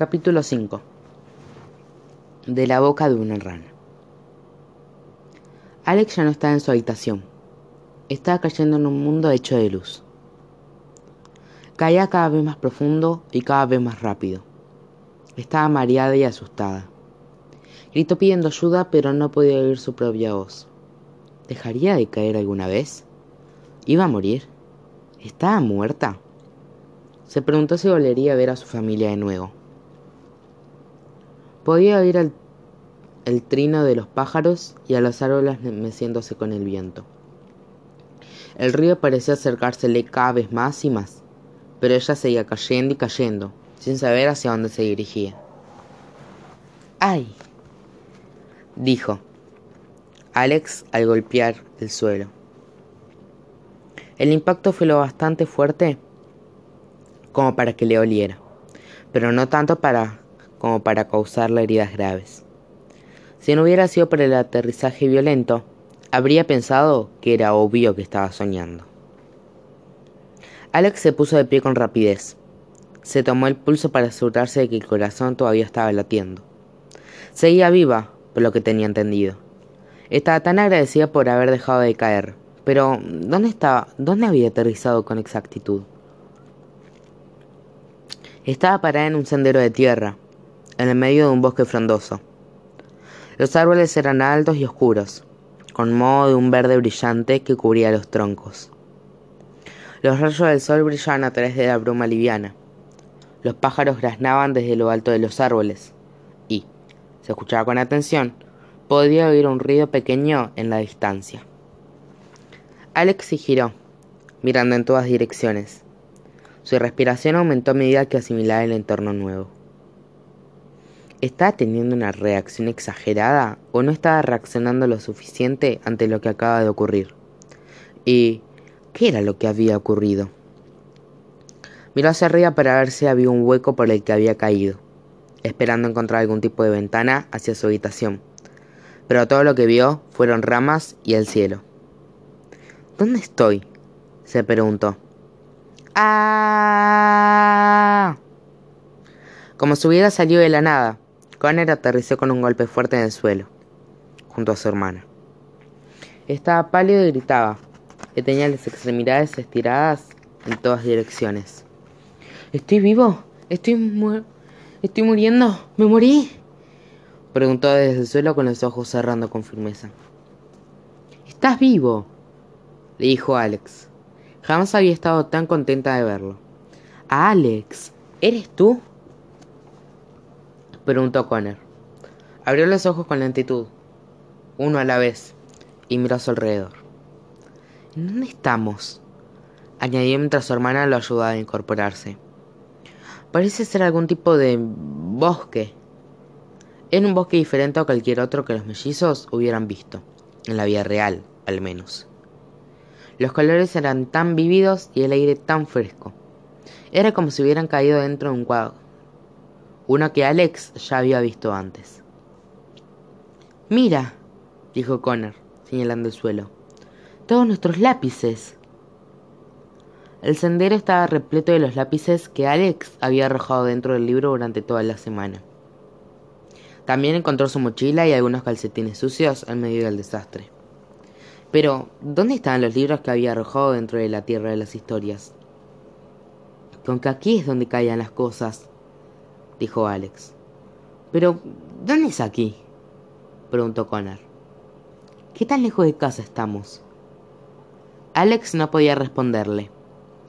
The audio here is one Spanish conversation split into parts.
Capítulo 5 De la boca de una rana Alex ya no estaba en su habitación. Estaba cayendo en un mundo hecho de luz. Caía cada vez más profundo y cada vez más rápido. Estaba mareada y asustada. Gritó pidiendo ayuda, pero no podía oír su propia voz. ¿Dejaría de caer alguna vez? ¿Iba a morir? ¿Estaba muerta? Se preguntó si volvería a ver a su familia de nuevo. Podía oír el, trino de los pájaros y a los árboles meciéndose con el viento. El río parecía acercársele cada vez más y más, pero ella seguía cayendo y cayendo, sin saber hacia dónde se dirigía. ¡Ay! dijo Alex al golpear el suelo. El impacto fue lo bastante fuerte como para que le oliera, pero no tanto para como para causarle heridas graves. Si no hubiera sido por el aterrizaje violento, habría pensado que era obvio que estaba soñando. Alex se puso de pie con rapidez. Se tomó el pulso para asegurarse de que el corazón todavía estaba latiendo. Seguía viva, por lo que tenía entendido. Estaba tan agradecida por haber dejado de caer. Pero, ¿dónde estaba? ¿Dónde había aterrizado con exactitud? Estaba parada en un sendero de tierra, en el medio de un bosque frondoso. Los árboles eran altos y oscuros, con modo de un verde brillante que cubría los troncos. Los rayos del sol brillaban a través de la bruma liviana. Los pájaros graznaban desde lo alto de los árboles, y, si escuchaba con atención, podía oír un ruido pequeño en la distancia. Alex se giró, mirando en todas direcciones. Su respiración aumentó a medida que asimilaba el entorno nuevo. ¿Estaba teniendo una reacción exagerada o no estaba reaccionando lo suficiente ante lo que acaba de ocurrir? ¿Y qué era lo que había ocurrido? Miró hacia arriba para ver si había un hueco por el que había caído, esperando encontrar algún tipo de ventana hacia su habitación. Pero todo lo que vio fueron ramas y el cielo. ¿Dónde estoy? se preguntó. ¡Ah! Como si hubiera salido de la nada, Connor aterrizó con un golpe fuerte en el suelo, junto a su hermana. Estaba pálido y gritaba, que tenía las extremidades estiradas en todas direcciones. ¿Estoy vivo? ¿Estoy, mu ¿Estoy muriendo? ¿Me morí? Preguntó desde el suelo con los ojos cerrando con firmeza. ¿Estás vivo? le dijo Alex. Jamás había estado tan contenta de verlo. Alex, ¿eres tú? Preguntó Connor. Abrió los ojos con lentitud, uno a la vez, y miró a su alrededor. ¿En dónde estamos? añadió mientras su hermana lo ayudaba a incorporarse. Parece ser algún tipo de bosque. Era un bosque diferente a cualquier otro que los mellizos hubieran visto, en la vida real, al menos. Los colores eran tan vívidos y el aire tan fresco. Era como si hubieran caído dentro de un cuadro. Uno que Alex ya había visto antes. Mira, dijo Connor, señalando el suelo. Todos nuestros lápices. El sendero estaba repleto de los lápices que Alex había arrojado dentro del libro durante toda la semana. También encontró su mochila y algunos calcetines sucios en medio del desastre. Pero, ¿dónde estaban los libros que había arrojado dentro de la tierra de las historias? Con que aquí es donde caían las cosas, dijo Alex. Pero, ¿dónde es aquí? preguntó Connor. ¿Qué tan lejos de casa estamos? Alex no podía responderle.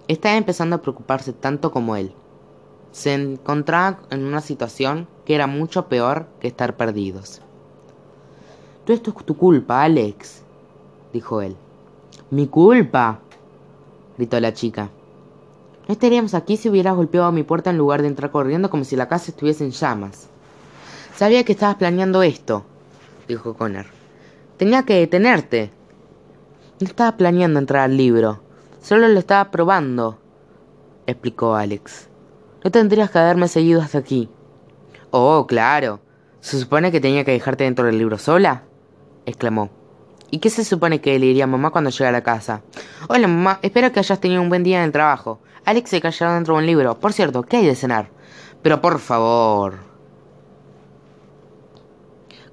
Estaba empezando a preocuparse tanto como él. Se encontraba en una situación que era mucho peor que estar perdidos. Todo esto es tu culpa, Alex, dijo él. Mi culpa, gritó la chica. No estaríamos aquí si hubieras golpeado mi puerta en lugar de entrar corriendo como si la casa estuviese en llamas. Sabía que estabas planeando esto, dijo Connor. Tenía que detenerte. No estaba planeando entrar al libro, solo lo estaba probando, explicó Alex. No tendrías que haberme seguido hasta aquí. Oh, claro. ¿Se supone que tenía que dejarte dentro del libro sola? exclamó. ¿Y qué se supone que le diría a mamá cuando llega a la casa? Hola mamá, espero que hayas tenido un buen día en el trabajo. Alex se cayó dentro de un libro. Por cierto, ¿qué hay de cenar? Pero por favor.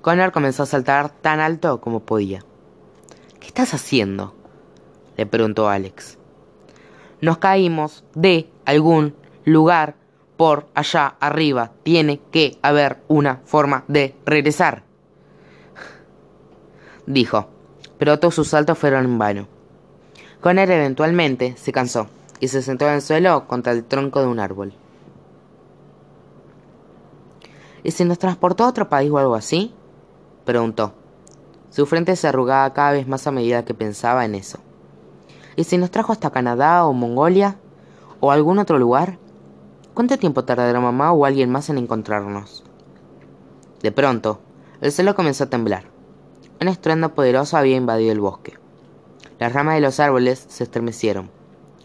Connor comenzó a saltar tan alto como podía. ¿Qué estás haciendo? le preguntó Alex. Nos caímos de algún lugar por allá arriba. Tiene que haber una forma de regresar. Dijo, pero todos sus saltos fueron en vano. Connor eventualmente se cansó y se sentó en el suelo contra el tronco de un árbol. ¿Y si nos transportó a otro país o algo así? preguntó. Su frente se arrugaba cada vez más a medida que pensaba en eso. ¿Y si nos trajo hasta Canadá o Mongolia? ¿O algún otro lugar? ¿Cuánto tiempo tardará mamá o alguien más en encontrarnos? De pronto, el cielo comenzó a temblar. Un estruendo poderoso había invadido el bosque. Las ramas de los árboles se estremecieron,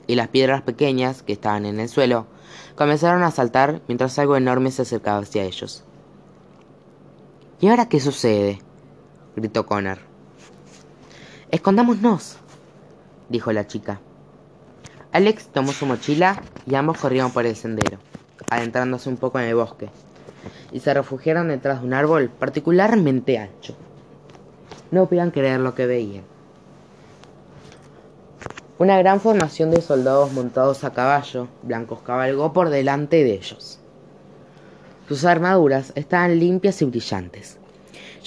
y las piedras pequeñas que estaban en el suelo comenzaron a saltar mientras algo enorme se acercaba hacia ellos. ¿Y ahora qué sucede? gritó Connor. Escondámonos, dijo la chica. Alex tomó su mochila y ambos corrieron por el sendero, adentrándose un poco en el bosque, y se refugiaron detrás de un árbol particularmente ancho. No podían creer lo que veían. Una gran formación de soldados montados a caballo, blancos cabalgó por delante de ellos. Sus armaduras estaban limpias y brillantes.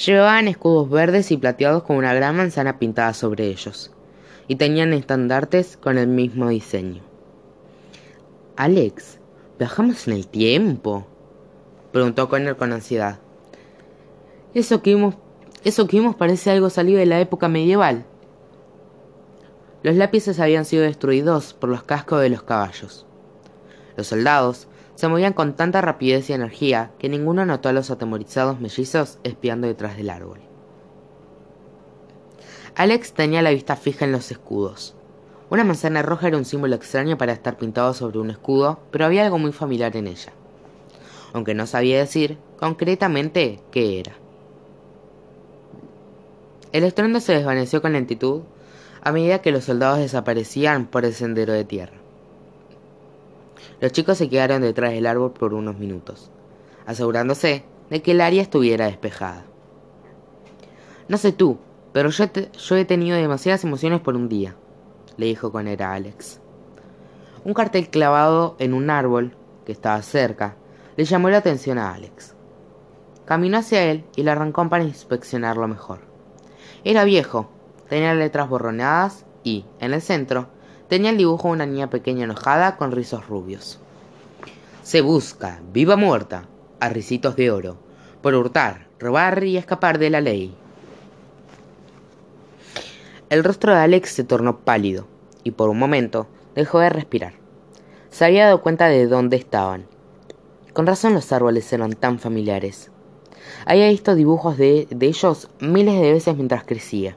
Llevaban escudos verdes y plateados con una gran manzana pintada sobre ellos y tenían estandartes con el mismo diseño. Alex, ¿viajamos en el tiempo? preguntó Connor con ansiedad. Eso que vimos, eso que vimos parece algo salido de la época medieval. Los lápices habían sido destruidos por los cascos de los caballos. Los soldados se movían con tanta rapidez y energía que ninguno notó a los atemorizados mellizos espiando detrás del árbol. Alex tenía la vista fija en los escudos. Una manzana roja era un símbolo extraño para estar pintado sobre un escudo, pero había algo muy familiar en ella. Aunque no sabía decir concretamente qué era. El estruendo se desvaneció con lentitud a medida que los soldados desaparecían por el sendero de tierra. Los chicos se quedaron detrás del árbol por unos minutos, asegurándose de que el área estuviera despejada. No sé tú, pero yo, he tenido demasiadas emociones por un día, le dijo con era Alex. Un cartel clavado en un árbol que estaba cerca le llamó la atención a Alex. Caminó hacia él y le arrancó para inspeccionarlo mejor. Era viejo, tenía letras borronadas y, en el centro, tenía el dibujo de una niña pequeña enojada con rizos rubios. Se busca, viva muerta, a risitos de oro, por hurtar, robar y escapar de la ley. El rostro de Alex se tornó pálido y por un momento dejó de respirar. Se había dado cuenta de dónde estaban. Con razón los árboles eran tan familiares. Había visto dibujos de ellos miles de veces mientras crecía.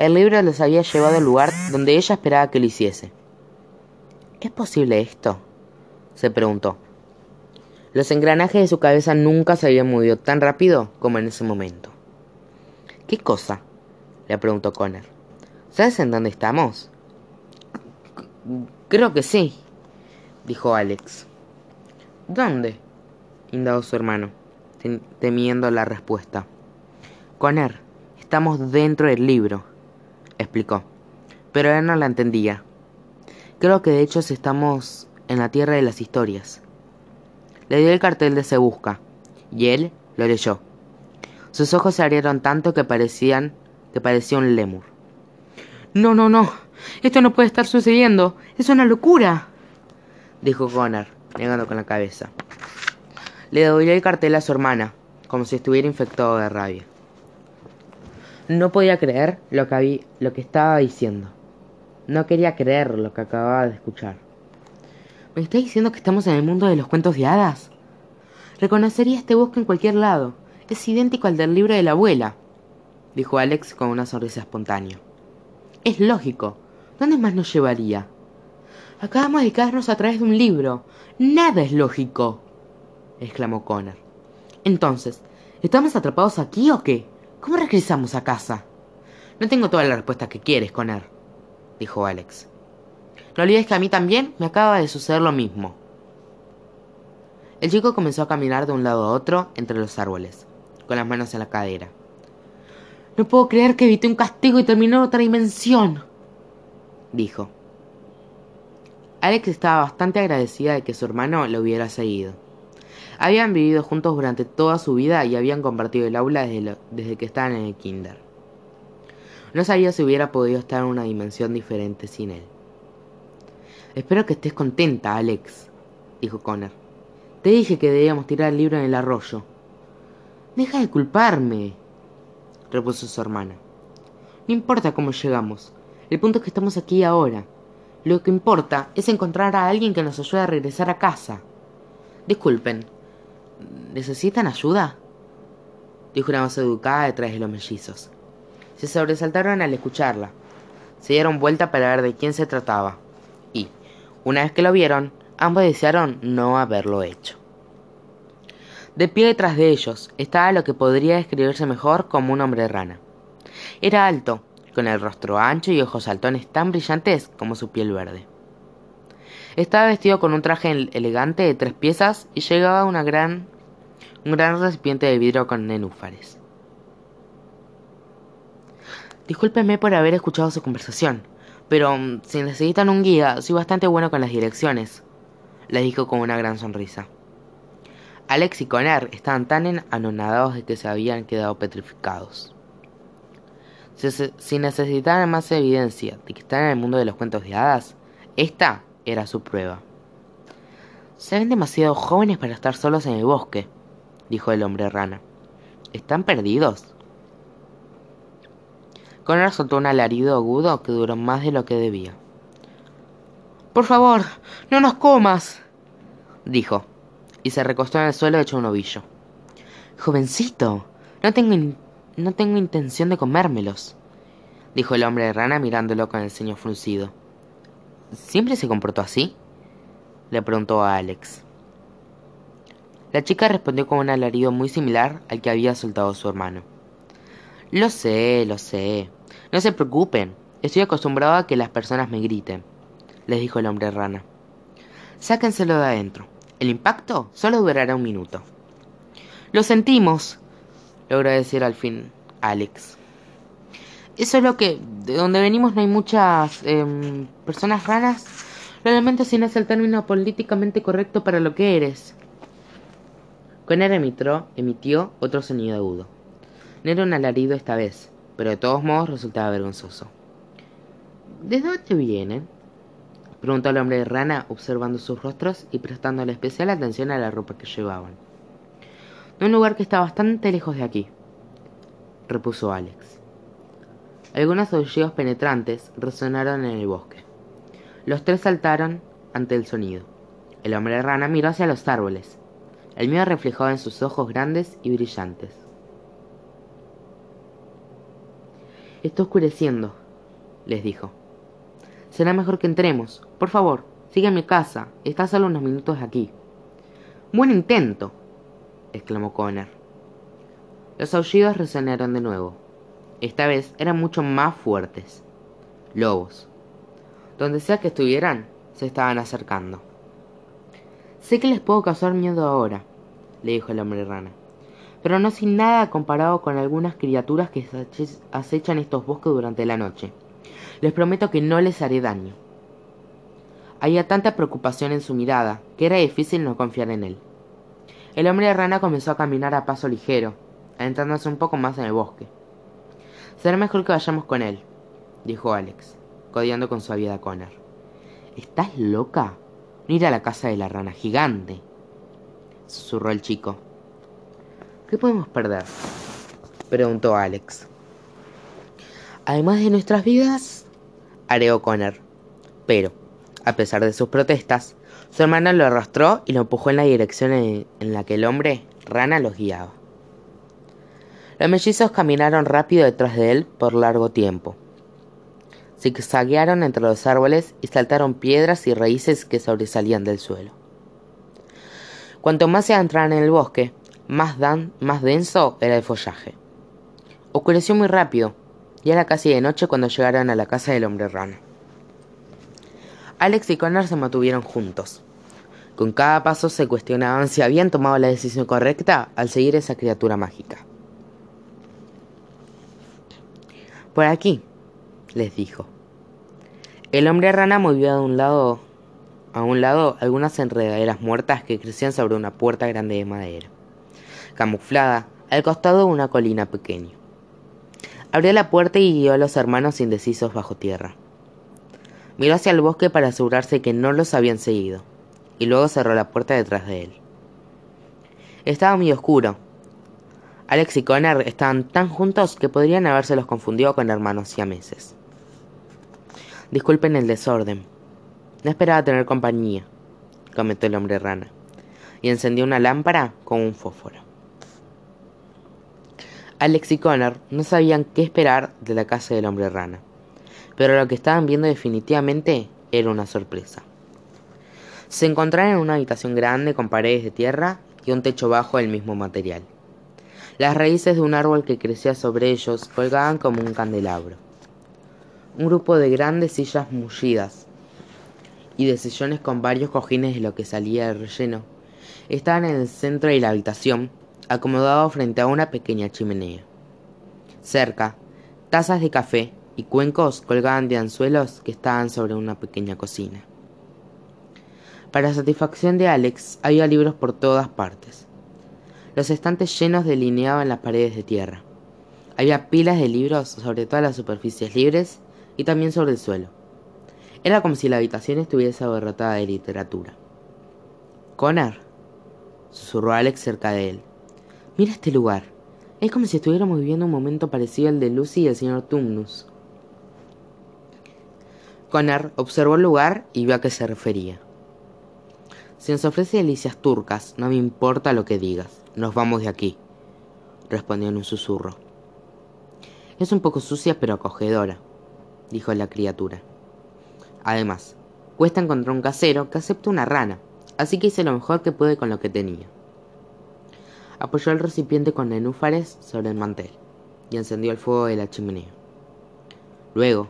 El libro los había llevado al lugar donde ella esperaba que lo hiciese. ¿Es posible esto? se preguntó. Los engranajes de su cabeza nunca se habían movido tan rápido como en ese momento. ¿Qué cosa? le preguntó Connor. ¿Sabes en dónde estamos? Creo que sí, dijo Alex. ¿Dónde? indagó su hermano, temiendo la respuesta. Connor, estamos dentro del libro, explicó, pero él no la entendía. Creo que de hecho estamos en la tierra de las historias. Le dio el cartel de Se Busca, y él lo leyó. Sus ojos se abrieron tanto que parecían que parecía un lemur. No, no, no. Esto no puede estar sucediendo. Es una locura. Dijo Connor, negando con la cabeza. Le dobló el cartel a su hermana, como si estuviera infectado de rabia. No podía creer lo que, había, lo que estaba diciendo. No quería creer lo que acababa de escuchar. ¿Me está diciendo que estamos en el mundo de los cuentos de hadas? Reconocería este bosque en cualquier lado. Es idéntico al del libro de la abuela dijo Alex con una sonrisa espontánea. Es lógico. ¿Dónde más nos llevaría? Acabamos de quedarnos a través de un libro. Nada es lógico. exclamó Connor. Entonces, ¿estamos atrapados aquí o qué? ¿Cómo regresamos a casa? No tengo todas las respuestas que quieres, Connor, dijo Alex. No olvides que a mí también me acaba de suceder lo mismo. El chico comenzó a caminar de un lado a otro entre los árboles, con las manos en la cadera. No puedo creer que evité un castigo y terminó en otra dimensión, dijo. Alex estaba bastante agradecida de que su hermano lo hubiera seguido. Habían vivido juntos durante toda su vida y habían compartido el aula desde, desde que estaban en el kinder. No sabía si hubiera podido estar en una dimensión diferente sin él. Espero que estés contenta, Alex, dijo Connor. Te dije que debíamos tirar el libro en el arroyo. Deja de culparme, repuso su hermana. No importa cómo llegamos. El punto es que estamos aquí ahora. Lo que importa es encontrar a alguien que nos ayude a regresar a casa. Disculpen, ¿necesitan ayuda? Dijo una voz educada detrás de los mellizos. Se sobresaltaron al escucharla. Se dieron vuelta para ver de quién se trataba. Y, una vez que lo vieron, ambos desearon no haberlo hecho. De pie detrás de ellos estaba lo que podría describirse mejor como un hombre rana. Era alto, con el rostro ancho y ojos saltones tan brillantes como su piel verde. Estaba vestido con un traje elegante de tres piezas y llevaba una gran, un gran recipiente de vidrio con nenúfares. Discúlpenme por haber escuchado su conversación, pero mm, si necesitan un guía, soy bastante bueno con las direcciones, le dijo con una gran sonrisa. Alex y Connor estaban tan anonadados de que se habían quedado petrificados. Si, necesitaban más evidencia de que están en el mundo de los cuentos de hadas, esta era su prueba. Se ven demasiado jóvenes para estar solos en el bosque, dijo el hombre rana. ¿Están perdidos? Connor soltó un alarido agudo que duró más de lo que debía. Por favor, no nos comas, dijo, y se recostó en el suelo hecho un ovillo. Jovencito, no tengo, no tengo intención de comérmelos, dijo el hombre rana mirándolo con el ceño fruncido. ¿Siempre se comportó así? le preguntó a Alex. La chica respondió con un alarido muy similar al que había soltado su hermano. Lo sé, lo sé. No se preocupen. Estoy acostumbrado a que las personas me griten, les dijo el hombre rana. Sáquenselo de adentro. El impacto solo durará un minuto. Lo sentimos, logró decir al fin Alex. Eso es lo que, de donde venimos no hay muchas em, personas ranas. Realmente si no es el término políticamente correcto para lo que eres. Conner emitió, emitió otro sonido agudo. No era un alarido esta vez, pero de todos modos resultaba vergonzoso. ¿De dónde vienen? Preguntó el hombre de rana, observando sus rostros y prestándole especial atención a la ropa que llevaban. De un lugar que está bastante lejos de aquí, repuso Alex. Algunos aullidos penetrantes resonaron en el bosque. Los tres saltaron ante el sonido. El hombre rana miró hacia los árboles. El miedo reflejaba en sus ojos grandes y brillantes. Está oscureciendo, les dijo. Será mejor que entremos. Por favor, sigue a mi casa. Está solo unos minutos aquí. Buen intento, exclamó Connor. Los aullidos resonaron de nuevo. Esta vez eran mucho más fuertes. Lobos. Donde sea que estuvieran, se estaban acercando. Sé que les puedo causar miedo ahora, le dijo el hombre rana, pero no sin nada comparado con algunas criaturas que acechan estos bosques durante la noche. Les prometo que no les haré daño. Había tanta preocupación en su mirada que era difícil no confiar en él. El hombre rana comenzó a caminar a paso ligero, adentrándose un poco más en el bosque. Será mejor que vayamos con él, dijo Alex, codeando con suavidad a Connor. ¿Estás loca? No ir a la casa de la rana gigante, susurró el chico. ¿Qué podemos perder? preguntó Alex. Además de nuestras vidas, areó Connor. Pero, a pesar de sus protestas, su hermana lo arrastró y lo empujó en la dirección en, la que el hombre rana los guiaba. Los mellizos caminaron rápido detrás de él por largo tiempo. Zigzaguearon entre los árboles y saltaron piedras y raíces que sobresalían del suelo. Cuanto más se adentraban en el bosque, más, dan, más denso era el follaje. Oscureció muy rápido y era casi de noche cuando llegaron a la casa del hombre rana. Alex y Connor se mantuvieron juntos. Con cada paso se cuestionaban si habían tomado la decisión correcta al seguir esa criatura mágica. Por aquí, les dijo. El hombre rana movió de un lado a un lado algunas enredaderas muertas que crecían sobre una puerta grande de madera, camuflada al costado de una colina pequeña. Abrió la puerta y guió a los hermanos indecisos bajo tierra. Miró hacia el bosque para asegurarse que no los habían seguido, y luego cerró la puerta detrás de él. Estaba muy oscuro. Alex y Connor estaban tan juntos que podrían habérselos confundido con hermanos siameses. Disculpen el desorden. No esperaba tener compañía, comentó el hombre rana, y encendió una lámpara con un fósforo. Alex y Connor no sabían qué esperar de la casa del hombre rana, pero lo que estaban viendo definitivamente era una sorpresa. Se encontraron en una habitación grande con paredes de tierra y un techo bajo del mismo material. Las raíces de un árbol que crecía sobre ellos colgaban como un candelabro. Un grupo de grandes sillas mullidas y de sillones con varios cojines de lo que salía del relleno estaban en el centro de la habitación acomodado frente a una pequeña chimenea. Cerca, tazas de café y cuencos colgaban de anzuelos que estaban sobre una pequeña cocina. Para satisfacción de Alex, había libros por todas partes. Los estantes llenos delineaban las paredes de tierra. Había pilas de libros sobre todas las superficies libres y también sobre el suelo. Era como si la habitación estuviese abarrotada de literatura. Connor, susurró Alex cerca de él. Mira este lugar. Es como si estuviéramos viviendo un momento parecido al de Lucy y el señor Tumnus. Connor observó el lugar y vio a qué se refería. Si nos ofrece delicias turcas, no me importa lo que digas. Nos vamos de aquí, respondió en un susurro. Es un poco sucia pero acogedora, dijo la criatura. Además, cuesta encontrar un casero que acepte una rana, así que hice lo mejor que pude con lo que tenía apoyó el recipiente con nenúfares sobre el mantel y encendió el fuego de la chimenea. Luego,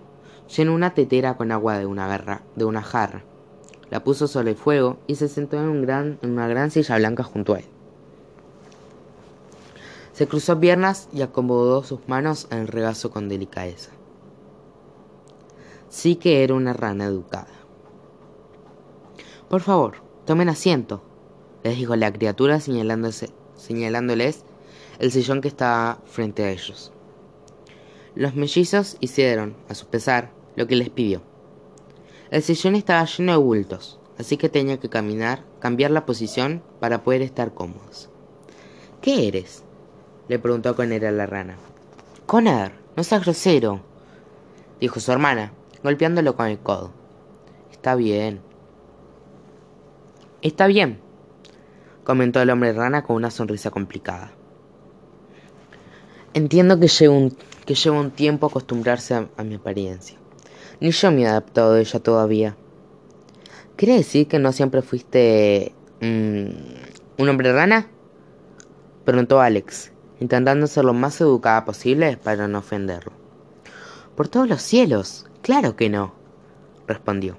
llenó una tetera con agua de una, garra, de una jarra, la puso sobre el fuego y se sentó en, un gran, en una gran silla blanca junto a él. Se cruzó piernas y acomodó sus manos en el regazo con delicadeza. Sí que era una rana educada. Por favor, tomen asiento, les dijo la criatura señalándoles el sillón que estaba frente a ellos. Los mellizos hicieron, a su pesar, lo que les pidió. El sillón estaba lleno de bultos, así que tenía que caminar, cambiar la posición para poder estar cómodos. ¿Qué eres? Le preguntó Conner a la rana. Conner, no seas grosero, dijo su hermana, golpeándolo con el codo. Está bien. Está bien, comentó el hombre rana con una sonrisa complicada. Entiendo que lleva un, que un tiempo acostumbrarse a, mi apariencia. Ni yo me he adaptado a ella todavía. ¿Quiere decir que no siempre fuiste mm, un hombre rana? Preguntó Alex, intentando ser lo más educada posible para no ofenderlo. Por todos los cielos, claro que no, respondió.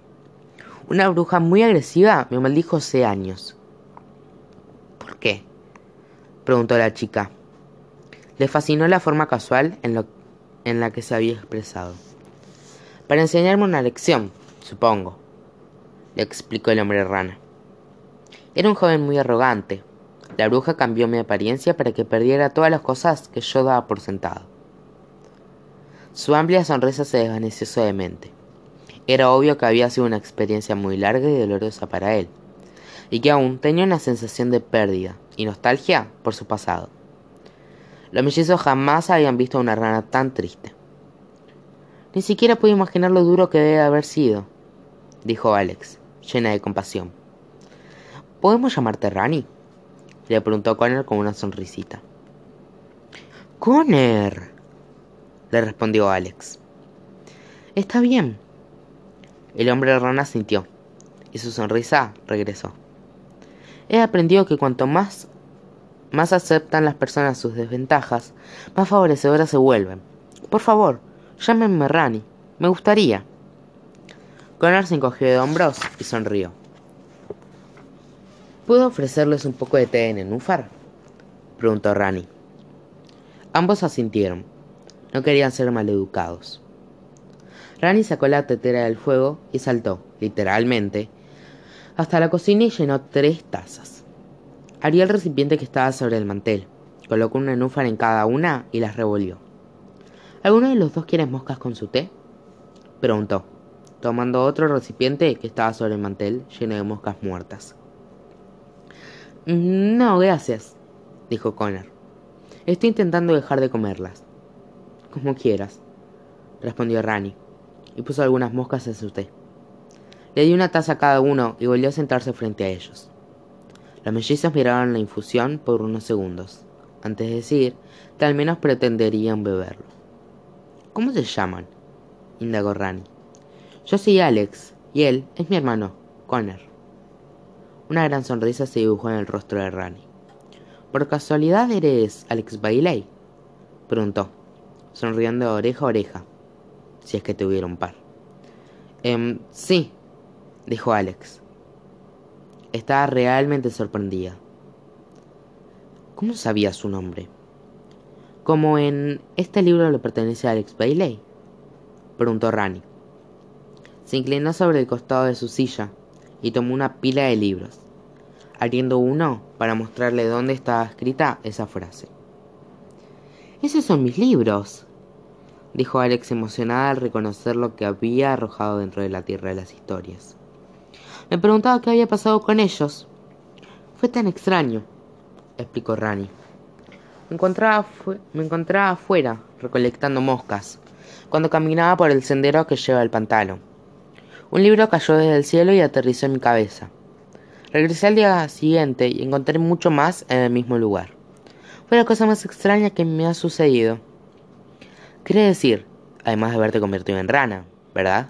Una bruja muy agresiva me maldijo hace años qué? preguntó la chica. Le fascinó la forma casual en, en la que se había expresado. Para enseñarme una lección, supongo, le explicó el hombre rana. Era un joven muy arrogante. La bruja cambió mi apariencia para que perdiera todas las cosas que yo daba por sentado. Su amplia sonrisa se desvaneció suavemente. Era obvio que había sido una experiencia muy larga y dolorosa para él y que aún tenía una sensación de pérdida y nostalgia por su pasado. Los mellizos jamás habían visto a una rana tan triste. Ni siquiera pude imaginar lo duro que debe haber sido, dijo Alex, llena de compasión. ¿Podemos llamarte Rani? Le preguntó Connor con una sonrisita. Connor, le respondió Alex. Está bien. El hombre rana sintió, y su sonrisa regresó. He aprendido que cuanto más, más aceptan las personas sus desventajas, más favorecedoras se vuelven. Por favor, Llámenme Rani. Me gustaría. Connor se encogió de hombros y sonrió. ¿Puedo ofrecerles un poco de té en nenúfar? preguntó Rani. Ambos asintieron. No querían ser maleducados. Rani sacó la tetera del fuego y saltó, literalmente, hasta la cocina y llenó tres tazas. Abrió el recipiente que estaba sobre el mantel, colocó un nenúfar en cada una y las revolvió. ¿Alguno de los dos quiere moscas con su té? preguntó, tomando otro recipiente que estaba sobre el mantel lleno de moscas muertas. No, gracias, dijo Connor. Estoy intentando dejar de comerlas. Como quieras, respondió Rani, y puso algunas moscas en su té. Le di una taza a cada uno y volvió a sentarse frente a ellos. Los mellizos miraron la infusión por unos segundos, antes de decir que al menos pretenderían beberlo. ¿Cómo se llaman? indagó Rani. Yo soy Alex, y él es mi hermano, Connor. Una gran sonrisa se dibujó en el rostro de Rani. ¿Por casualidad eres Alex Bailey? preguntó, sonriendo de oreja a oreja, si es que tuvieron par. Em, sí, dijo Alex. Estaba realmente sorprendida. ¿Cómo sabía su nombre? Como en este libro le pertenece a Alex Bailey, preguntó Rani. Se inclinó sobre el costado de su silla y tomó una pila de libros, abriendo uno para mostrarle dónde estaba escrita esa frase. Esos son mis libros, dijo Alex emocionada al reconocer lo que había arrojado dentro de la tierra de las historias. Me preguntaba qué había pasado con ellos. Fue tan extraño, explicó Rani. Me encontraba, me afuera, recolectando moscas, cuando caminaba por el sendero que lleva al pantano. Un libro cayó desde el cielo y aterrizó en mi cabeza. Regresé al día siguiente y encontré mucho más en el mismo lugar. Fue la cosa más extraña que me ha sucedido. Quiere decir, además de haberte convertido en rana, ¿verdad?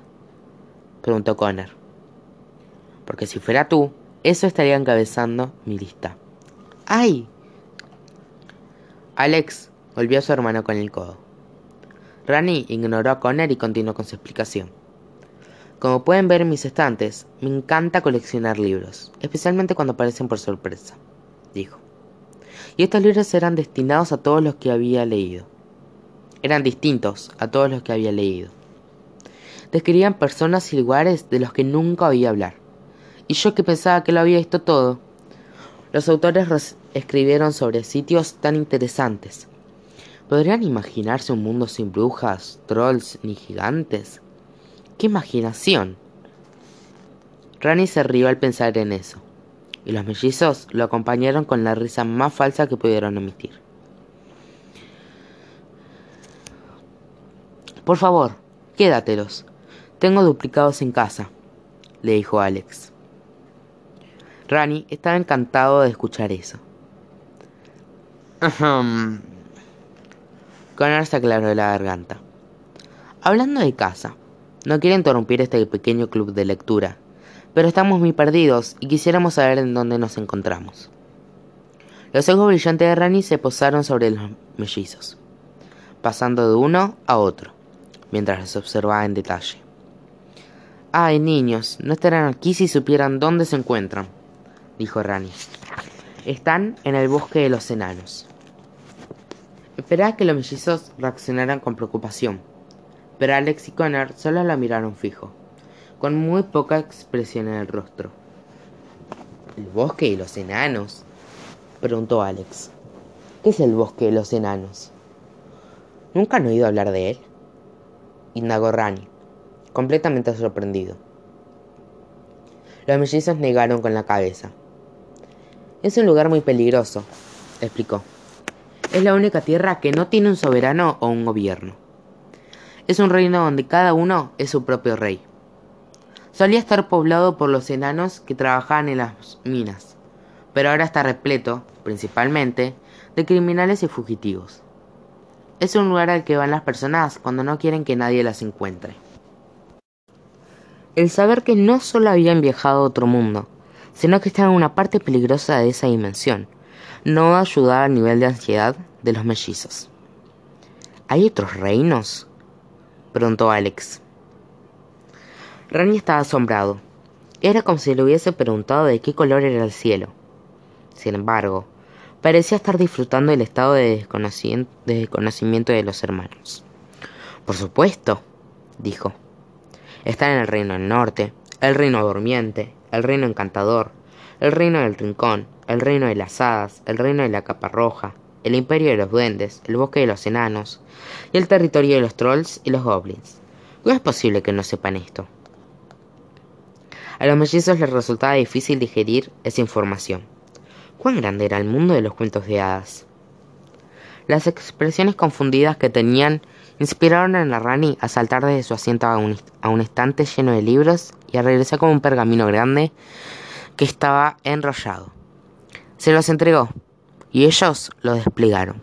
Preguntó Connor. Porque si fuera tú, eso estaría encabezando mi lista. ¡Ay! Alex volvió a su hermano con el codo. Rani ignoró a Connor y continuó con su explicación. Como pueden ver en mis estantes, me encanta coleccionar libros, especialmente cuando aparecen por sorpresa, dijo. Y estos libros eran destinados a todos los que había leído. Eran distintos a todos los que había leído. Describían personas y lugares de los que nunca oía hablar. Y yo que pensaba que lo había visto todo. Los autores escribieron sobre sitios tan interesantes. ¿Podrían imaginarse un mundo sin brujas, trolls ni gigantes? ¡Qué imaginación! Rani se rió al pensar en eso, y los mellizos lo acompañaron con la risa más falsa que pudieron emitir. Por favor, quédatelos. Tengo duplicados en casa, le dijo Alex. Rani estaba encantado de escuchar eso. Connor se aclaró la garganta. Hablando de casa, no quiero interrumpir este pequeño club de lectura, pero estamos muy perdidos y quisiéramos saber en dónde nos encontramos. Los ojos brillantes de Rani se posaron sobre los mellizos, pasando de uno a otro, mientras los observaba en detalle. Ay, niños, no estarán aquí si supieran dónde se encuentran, dijo Rani. Están en el bosque de los enanos. Esperaba que los mellizos reaccionaran con preocupación, pero Alex y Connor solo la miraron fijo, con muy poca expresión en el rostro. ¿El bosque de los enanos? preguntó Alex. ¿Qué es el bosque de los enanos? ¿Nunca han oído hablar de él? Indagó Rani, completamente sorprendido. Los mellizos negaron con la cabeza. Es un lugar muy peligroso, explicó. Es la única tierra que no tiene un soberano o un gobierno. Es un reino donde cada uno es su propio rey. Solía estar poblado por los enanos que trabajaban en las minas, pero ahora está repleto, principalmente, de criminales y fugitivos. Es un lugar al que van las personas cuando no quieren que nadie las encuentre. El saber que no solo habían viajado a otro mundo, sino que estaban en una parte peligrosa de esa dimensión, no ayudaba al nivel de ansiedad de los mellizos. ¿Hay otros reinos? Preguntó Alex. Rani estaba asombrado. Era como si le hubiese preguntado de qué color era el cielo. Sin embargo, parecía estar disfrutando del estado de desconocimiento de los hermanos. Por supuesto, dijo. Están en el reino del norte, el reino durmiente, el reino encantador, el reino del rincón, el reino de las hadas, el reino de la capa roja, el imperio de los duendes, el bosque de los enanos y el territorio de los trolls y los goblins. ¿Cómo es posible que no sepan esto? A los mellizos les resultaba difícil digerir esa información. ¿Cuán grande era el mundo de los cuentos de hadas? Las expresiones confundidas que tenían inspiraron a la Rani a saltar desde su asiento a un, a un estante lleno de libros y a regresar con un pergamino grande que estaba enrollado. Se los entregó y ellos lo desplegaron.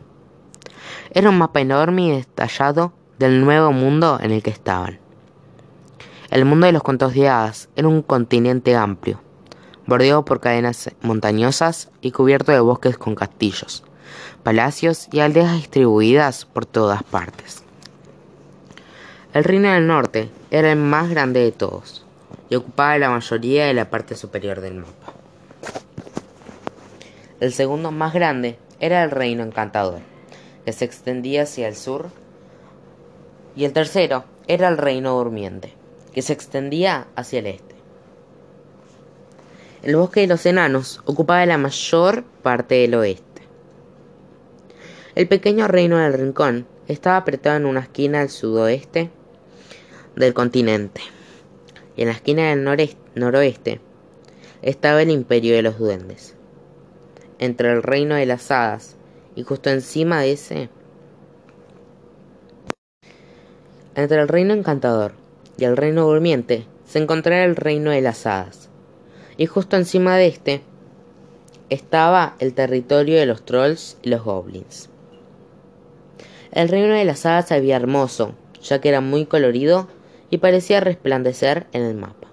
Era un mapa enorme y detallado del nuevo mundo en el que estaban. El mundo de los cuentos de hadas era un continente amplio, bordeado por cadenas montañosas y cubierto de bosques con castillos, palacios y aldeas distribuidas por todas partes. El reino del norte era el más grande de todos y ocupaba la mayoría de la parte superior del mapa. El segundo más grande era el reino encantador, que se extendía hacia el sur, y el tercero era el reino durmiente, que se extendía hacia el este. El bosque de los enanos ocupaba la mayor parte del oeste. El pequeño reino del rincón estaba apretado en una esquina al sudoeste del continente, y en la esquina del noroeste estaba el imperio de los duendes. Entre el reino de las hadas y justo encima de ese, entre el reino encantador y el reino durmiente se encontraba el reino de las hadas. Y justo encima de este estaba el territorio de los trolls y los goblins. El reino de las hadas se hermoso, ya que era muy colorido y parecía resplandecer en el mapa.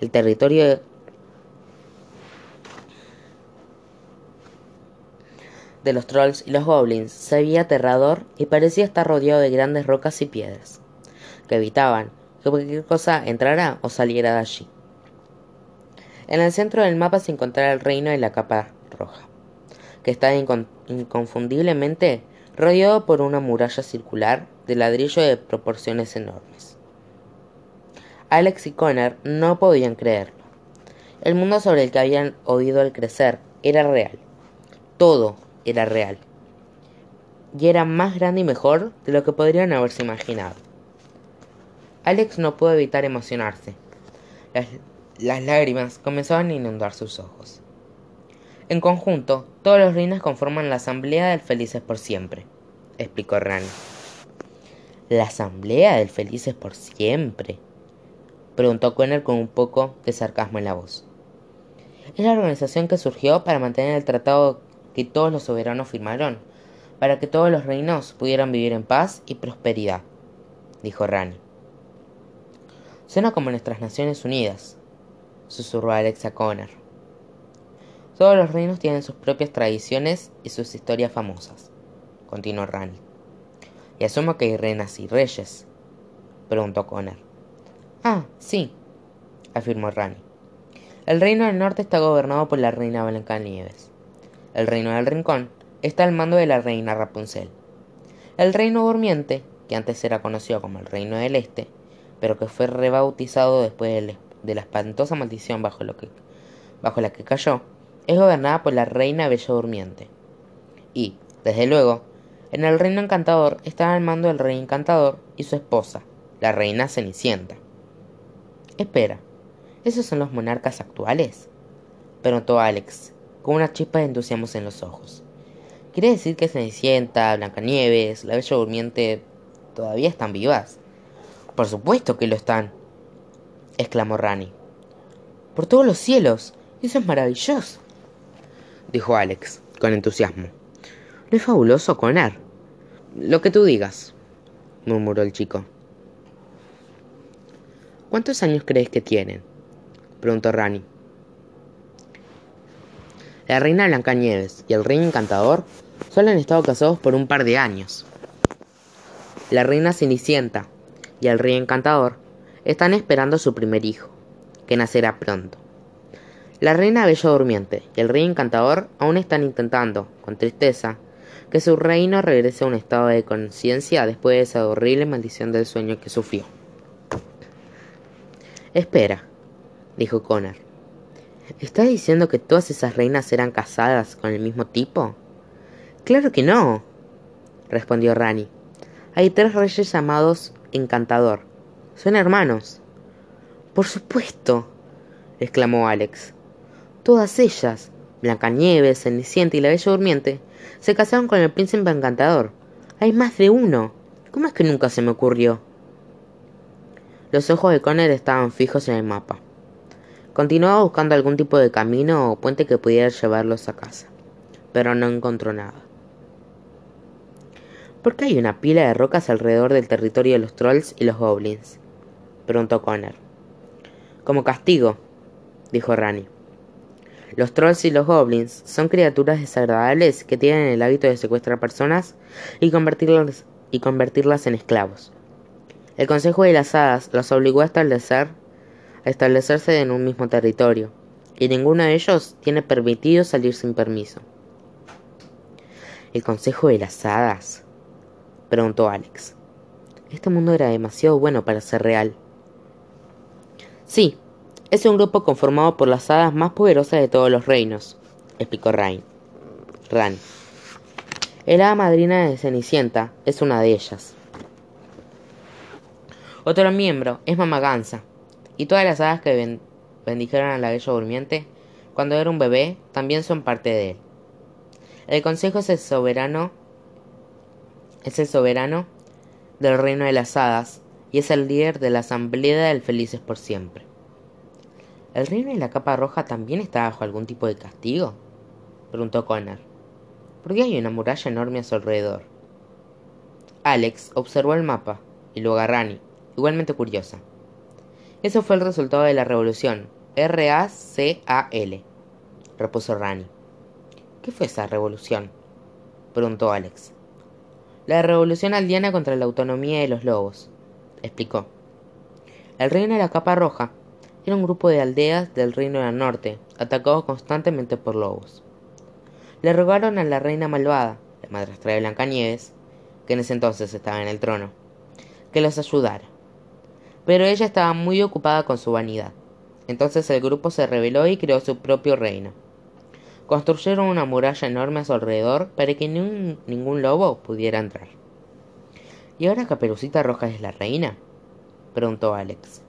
El territorio de los trolls y los goblins se veía aterrador y parecía estar rodeado de grandes rocas y piedras que evitaban que cualquier cosa entrara o saliera de allí. En el centro del mapa se encontraba el reino de la capa roja, que estaba inconfundiblemente rodeado por una muralla circular de ladrillo de proporciones enormes. Alex y Connor no podían creerlo. El mundo sobre el que habían oído al crecer era real. Todo era real. Y era más grande y mejor de lo que podrían haberse imaginado. Alex no pudo evitar emocionarse. Las, lágrimas comenzaban a inundar sus ojos. En conjunto, todos los reinos conforman la Asamblea del Felices por Siempre, explicó Rani. ¿La Asamblea del Felices por Siempre? preguntó Conner con un poco de sarcasmo en la voz. Es la organización que surgió para mantener el tratado que todos los soberanos firmaron, para que todos los reinos pudieran vivir en paz y prosperidad, dijo Rani. Suena como nuestras Naciones Unidas, susurró Alexa Connor. Todos los reinos tienen sus propias tradiciones y sus historias famosas, continuó Rani. Y asumo que hay reinas y reyes, preguntó Connor. Ah, sí, afirmó Rani. El reino del norte está gobernado por la reina Blancanieves. El reino del rincón está al mando de la reina Rapunzel. El reino durmiente, que antes era conocido como el reino del este, pero que fue rebautizado después de la espantosa maldición bajo, bajo la que cayó, es gobernada por la reina Bella Durmiente. Y, desde luego, en el reino encantador está al mando del rey encantador y su esposa, la reina Cenicienta. Espera, ¿esos son los monarcas actuales? preguntó Alex, con una chispa de entusiasmo en los ojos. ¿Quiere decir que Cenicienta, Blancanieves, la Bella Durmiente todavía están vivas? Por supuesto que lo están, exclamó Rani. Por todos los cielos, eso es maravilloso, dijo Alex, con entusiasmo. ¿No es fabuloso, Connor? Lo que tú digas, murmuró el chico. ¿Cuántos años crees que tienen? preguntó Rani. La reina Blancanieves y el rey encantador solo han estado casados por un par de años. La reina Cenicienta y el rey encantador están esperando su primer hijo, que nacerá pronto. La reina bella durmiente y el rey encantador aún están intentando, con tristeza, que su reino regrese a un estado de conciencia después de esa horrible maldición del sueño que sufrió. Espera, dijo Connor. ¿Estás diciendo que todas esas reinas eran casadas con el mismo tipo? Claro que no, respondió Rani. Hay tres reyes llamados Encantador. Son hermanos. Por supuesto, exclamó Alex. Todas ellas, Blancanieves, Cenicienta y la Bella Durmiente, se casaron con el príncipe encantador. Hay más de uno. ¿Cómo es que nunca se me ocurrió? Los ojos de Connor estaban fijos en el mapa. Continuaba buscando algún tipo de camino o puente que pudiera llevarlos a casa, pero no encontró nada. ¿Por qué hay una pila de rocas alrededor del territorio de los trolls y los goblins? preguntó Connor. Como castigo, dijo Rani. Los trolls y los goblins son criaturas desagradables que tienen el hábito de secuestrar personas y convertirlas, y convertirlas en esclavos. El Consejo de las Hadas los obligó a, establecer, a establecerse en un mismo territorio, y ninguno de ellos tiene permitido salir sin permiso. ¿El Consejo de las Hadas? preguntó Alex. Este mundo era demasiado bueno para ser real. Sí, es un grupo conformado por las hadas más poderosas de todos los reinos, explicó Rain. Ran. El hada madrina de Cenicienta es una de ellas. Otro miembro es Mamaganza, y todas las hadas que bendijeron a la bella durmiente cuando era un bebé también son parte de él. El consejo es el soberano es el soberano del reino de las hadas y es el líder de la asamblea del felices por siempre. ¿El reino de la capa roja también está bajo algún tipo de castigo? preguntó Connor. ¿Por qué hay una muralla enorme a su alrededor? Alex observó el mapa y luego a Rani, igualmente curiosa. Eso fue el resultado de la revolución. R-A-C-A-L, repuso Rani. ¿Qué fue esa revolución? preguntó Alex. La revolución aldeana contra la autonomía de los lobos, explicó. El reino de la capa roja era un grupo de aldeas del reino del norte, atacados constantemente por lobos. Le rogaron a la reina malvada, la madrastra de Blancanieves, que en ese entonces estaba en el trono, que los ayudara. Pero ella estaba muy ocupada con su vanidad. Entonces el grupo se rebeló y creó su propio reino. Construyeron una muralla enorme a su alrededor para que ningún lobo pudiera entrar. ¿Y ahora Caperucita Roja es la reina? preguntó Alex.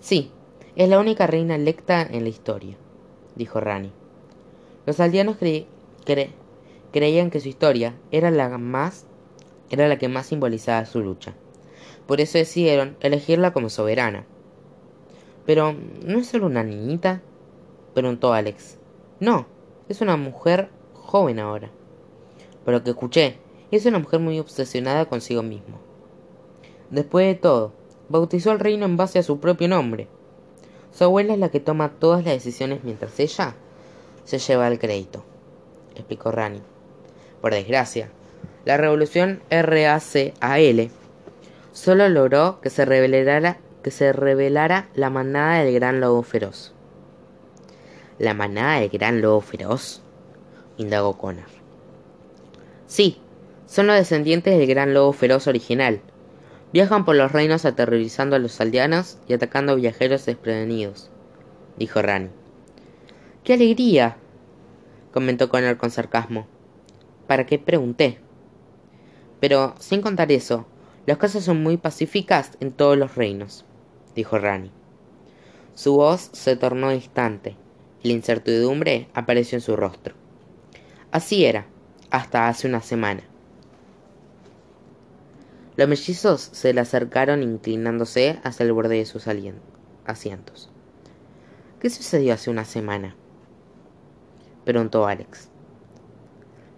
Sí, es la única reina electa en la historia, dijo Rani. Los aldeanos creían que su historia era la, más, era la que más simbolizaba su lucha. Por eso decidieron elegirla como soberana. Pero, ¿no es solo una niñita? preguntó Alex. No, es una mujer joven ahora. Por lo que escuché, es una mujer muy obsesionada consigo mismo. Después de todo, bautizó el reino en base a su propio nombre, su abuela es la que toma todas las decisiones mientras ella se lleva el crédito, explicó Rani. Por desgracia, la revolución RACAL solo logró que se revelara, que se revelara la manada del gran lobo feroz. ¿La manada del gran lobo feroz? indagó Connor. Sí, son los descendientes del gran lobo feroz original, Viajan por los reinos aterrorizando a los aldeanos y atacando a viajeros desprevenidos, dijo Rani. ¡Qué alegría! comentó Connor con sarcasmo. ¿Para qué pregunté? Pero, sin contar eso, las cosas son muy pacíficas en todos los reinos, dijo Rani. Su voz se tornó distante y la incertidumbre apareció en su rostro. Así era, hasta hace una semana. Los mellizos se le acercaron inclinándose hacia el borde de sus asientos. ¿Qué sucedió hace una semana? preguntó Alex.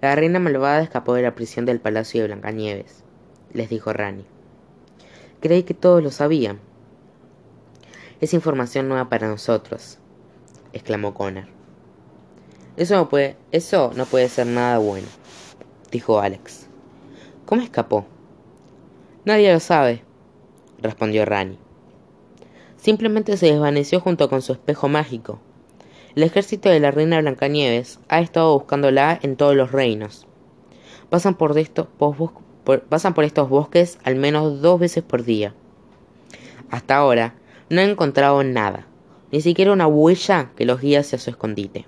La reina malvada escapó de la prisión del palacio de Blancanieves, les dijo Rani. Creí que todos lo sabían. Es información nueva para nosotros, exclamó Connor. Eso no puede, eso no puede ser nada bueno, dijo Alex. ¿Cómo escapó? Nadie lo sabe, respondió Rani. Simplemente se desvaneció junto con su espejo mágico. El ejército de la reina Blancanieves ha estado buscándola en todos los reinos. Pasan por, pasan por estos bosques al menos dos veces por día. Hasta ahora no he encontrado nada, ni siquiera una huella que los guíe hacia su escondite.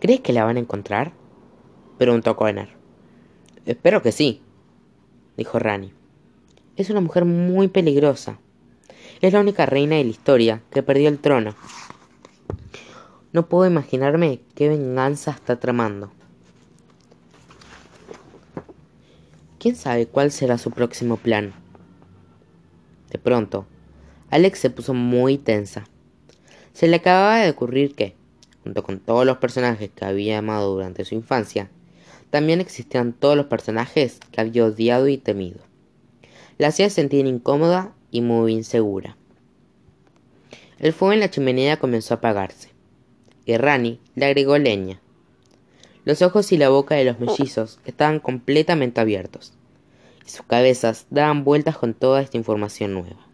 ¿Crees que la van a encontrar? preguntó Connor. Espero que sí, dijo Rani. Es una mujer muy peligrosa. Es la única reina de la historia que perdió el trono. No puedo imaginarme qué venganza está tramando. ¿Quién sabe cuál será su próximo plan? De pronto, Alex se puso muy tensa. Se le acababa de ocurrir que, junto con todos los personajes que había amado durante su infancia, también existían todos los personajes que había odiado y temido. La hacía sentir incómoda y muy insegura. El fuego en la chimenea comenzó a apagarse, y Rani le agregó leña. Los ojos y la boca de los mellizos estaban completamente abiertos, y sus cabezas daban vueltas con toda esta información nueva.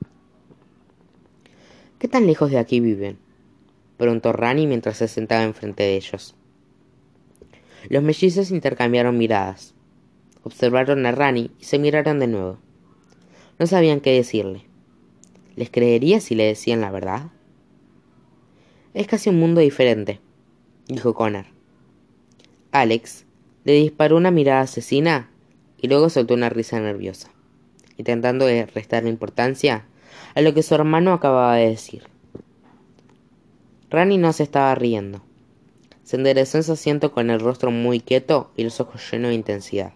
¿Qué tan lejos de aquí viven? preguntó Rani mientras se sentaba enfrente de ellos. Los mellizos intercambiaron miradas. Observaron a Rani y se miraron de nuevo. No sabían qué decirle. ¿Les creería si le decían la verdad? Es casi un mundo diferente, dijo Connor. Alex le disparó una mirada asesina y luego soltó una risa nerviosa, intentando restarle importancia a lo que su hermano acababa de decir. Rani no se estaba riendo. Se enderezó en su asiento con el rostro muy quieto y los ojos llenos de intensidad,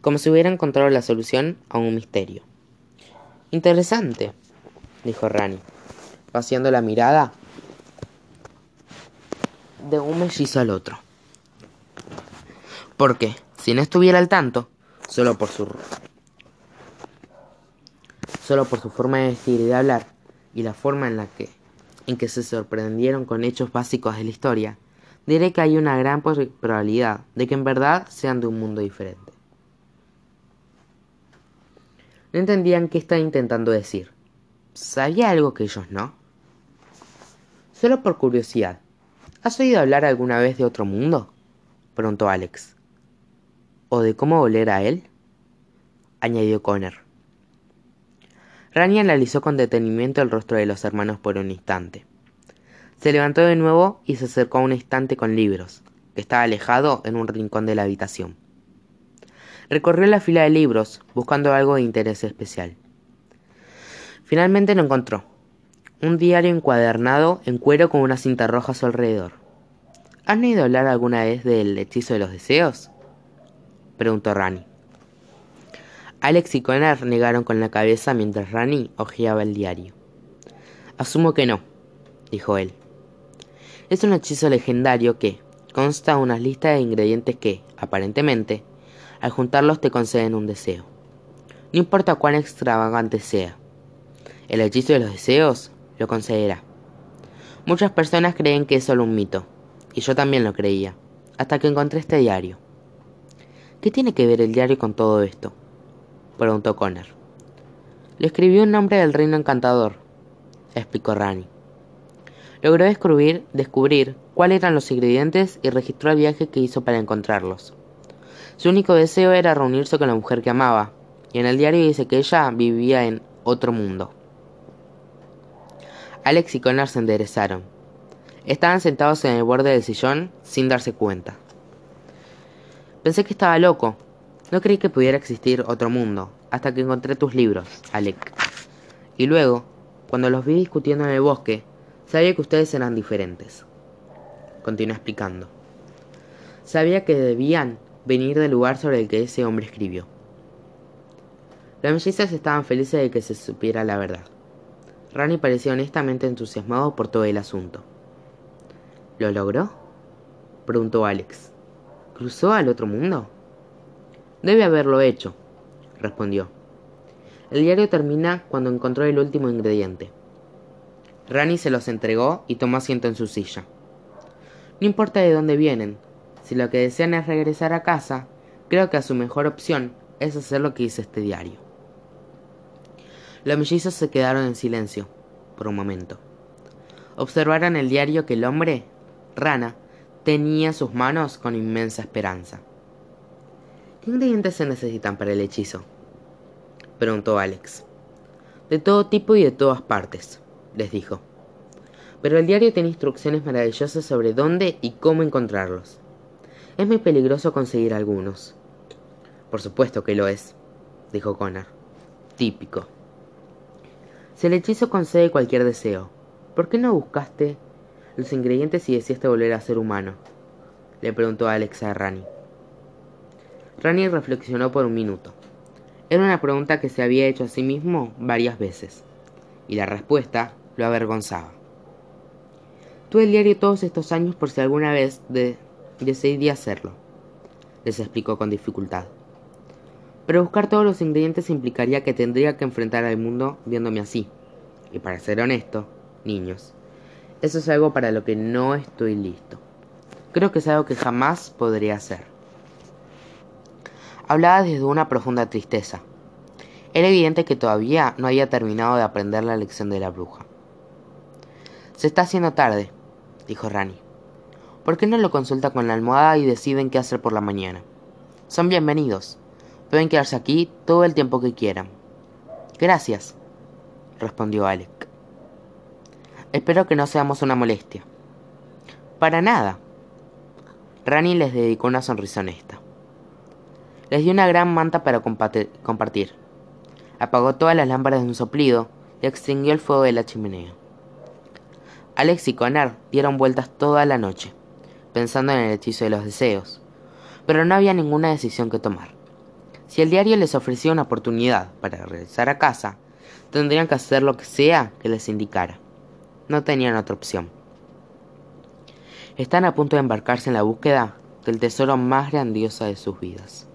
como si hubiera encontrado la solución a un misterio. Interesante, dijo Rani, paseando la mirada de un mellizo al otro. Porque, si no estuviera al tanto, solo por su solo por su forma de decir y de hablar y la forma en la que en que se sorprendieron con hechos básicos de la historia, diré que hay una gran probabilidad de que en verdad sean de un mundo diferente. No entendían qué estaba intentando decir. ¿Sabía algo que ellos no? Solo por curiosidad. ¿Has oído hablar alguna vez de otro mundo? preguntó Alex. ¿O de cómo volver a él? añadió Connor. Rani analizó con detenimiento el rostro de los hermanos por un instante. Se levantó de nuevo y se acercó a un estante con libros, que estaba alejado en un rincón de la habitación. Recorrió la fila de libros, buscando algo de interés especial. Finalmente lo encontró. Un diario encuadernado en cuero con una cinta roja a su alrededor. ¿Han oído hablar alguna vez del hechizo de los deseos? Preguntó Rani. Alex y Connor negaron con la cabeza mientras Rani hojeaba el diario. Asumo que no, dijo él. Es un hechizo legendario que consta de una lista de ingredientes que, aparentemente, al juntarlos te conceden un deseo. No importa cuán extravagante sea. El hechizo de los deseos lo concederá. Muchas personas creen que es solo un mito, y yo también lo creía, hasta que encontré este diario. ¿Qué tiene que ver el diario con todo esto? preguntó Connor. Le escribió un nombre del reino encantador, explicó Rani. Logró descubrir, descubrir cuáles eran los ingredientes y registró el viaje que hizo para encontrarlos. Su único deseo era reunirse con la mujer que amaba, y en el diario dice que ella vivía en otro mundo. Alex y Connor se enderezaron. Estaban sentados en el borde del sillón sin darse cuenta. Pensé que estaba loco, no creí que pudiera existir otro mundo, hasta que encontré tus libros, Alec. Y luego, cuando los vi discutiendo en el bosque, sabía que ustedes eran diferentes. Continuó explicando. Sabía que debían venir del lugar sobre el que ese hombre escribió. Las mellizas estaban felices de que se supiera la verdad. Rani parecía honestamente entusiasmado por todo el asunto. ¿Lo logró? preguntó Alex. ¿Cruzó al otro mundo? Debe haberlo hecho, respondió. El diario termina cuando encontró el último ingrediente. Rani se los entregó y tomó asiento en su silla. No importa de dónde vienen, si lo que desean es regresar a casa, creo que su mejor opción es hacer lo que dice este diario. Los mellizos se quedaron en silencio, por un momento. Observaron el diario que el hombre, rana, tenía en sus manos con inmensa esperanza. ¿Qué ingredientes se necesitan para el hechizo? preguntó Alex. De todo tipo y de todas partes, les dijo. Pero el diario tiene instrucciones maravillosas sobre dónde y cómo encontrarlos. Es muy peligroso conseguir algunos. Por supuesto que lo es, dijo Connor. Típico. Si el hechizo concede cualquier deseo, ¿por qué no buscaste los ingredientes y deseaste volver a ser humano? Le preguntó Alex a Rani. Rani reflexionó por un minuto. Era una pregunta que se había hecho a sí mismo varias veces, y la respuesta lo avergonzaba. Tuve el diario todos estos años por si alguna vez de decidí hacerlo, les explicó con dificultad. Pero buscar todos los ingredientes implicaría que tendría que enfrentar al mundo viéndome así. Y para ser honesto, niños, eso es algo para lo que no estoy listo. Creo que es algo que jamás podría hacer. Hablaba desde una profunda tristeza. Era evidente que todavía no había terminado de aprender la lección de la bruja. Se está haciendo tarde, dijo Rani. ¿Por qué no lo consulta con la almohada y deciden qué hacer por la mañana? Son bienvenidos. Pueden quedarse aquí todo el tiempo que quieran. Gracias, respondió Alec. Espero que no seamos una molestia. Para nada. Rani les dedicó una sonrisa honesta. Les dio una gran manta para compartir. Apagó todas las lámparas de un soplido y extinguió el fuego de la chimenea. Alex y Connor dieron vueltas toda la noche, pensando en el hechizo de los deseos, pero no había ninguna decisión que tomar. Si el diario les ofrecía una oportunidad para regresar a casa, tendrían que hacer lo que sea que les indicara. No tenían otra opción. Están a punto de embarcarse en la búsqueda del tesoro más grandioso de sus vidas.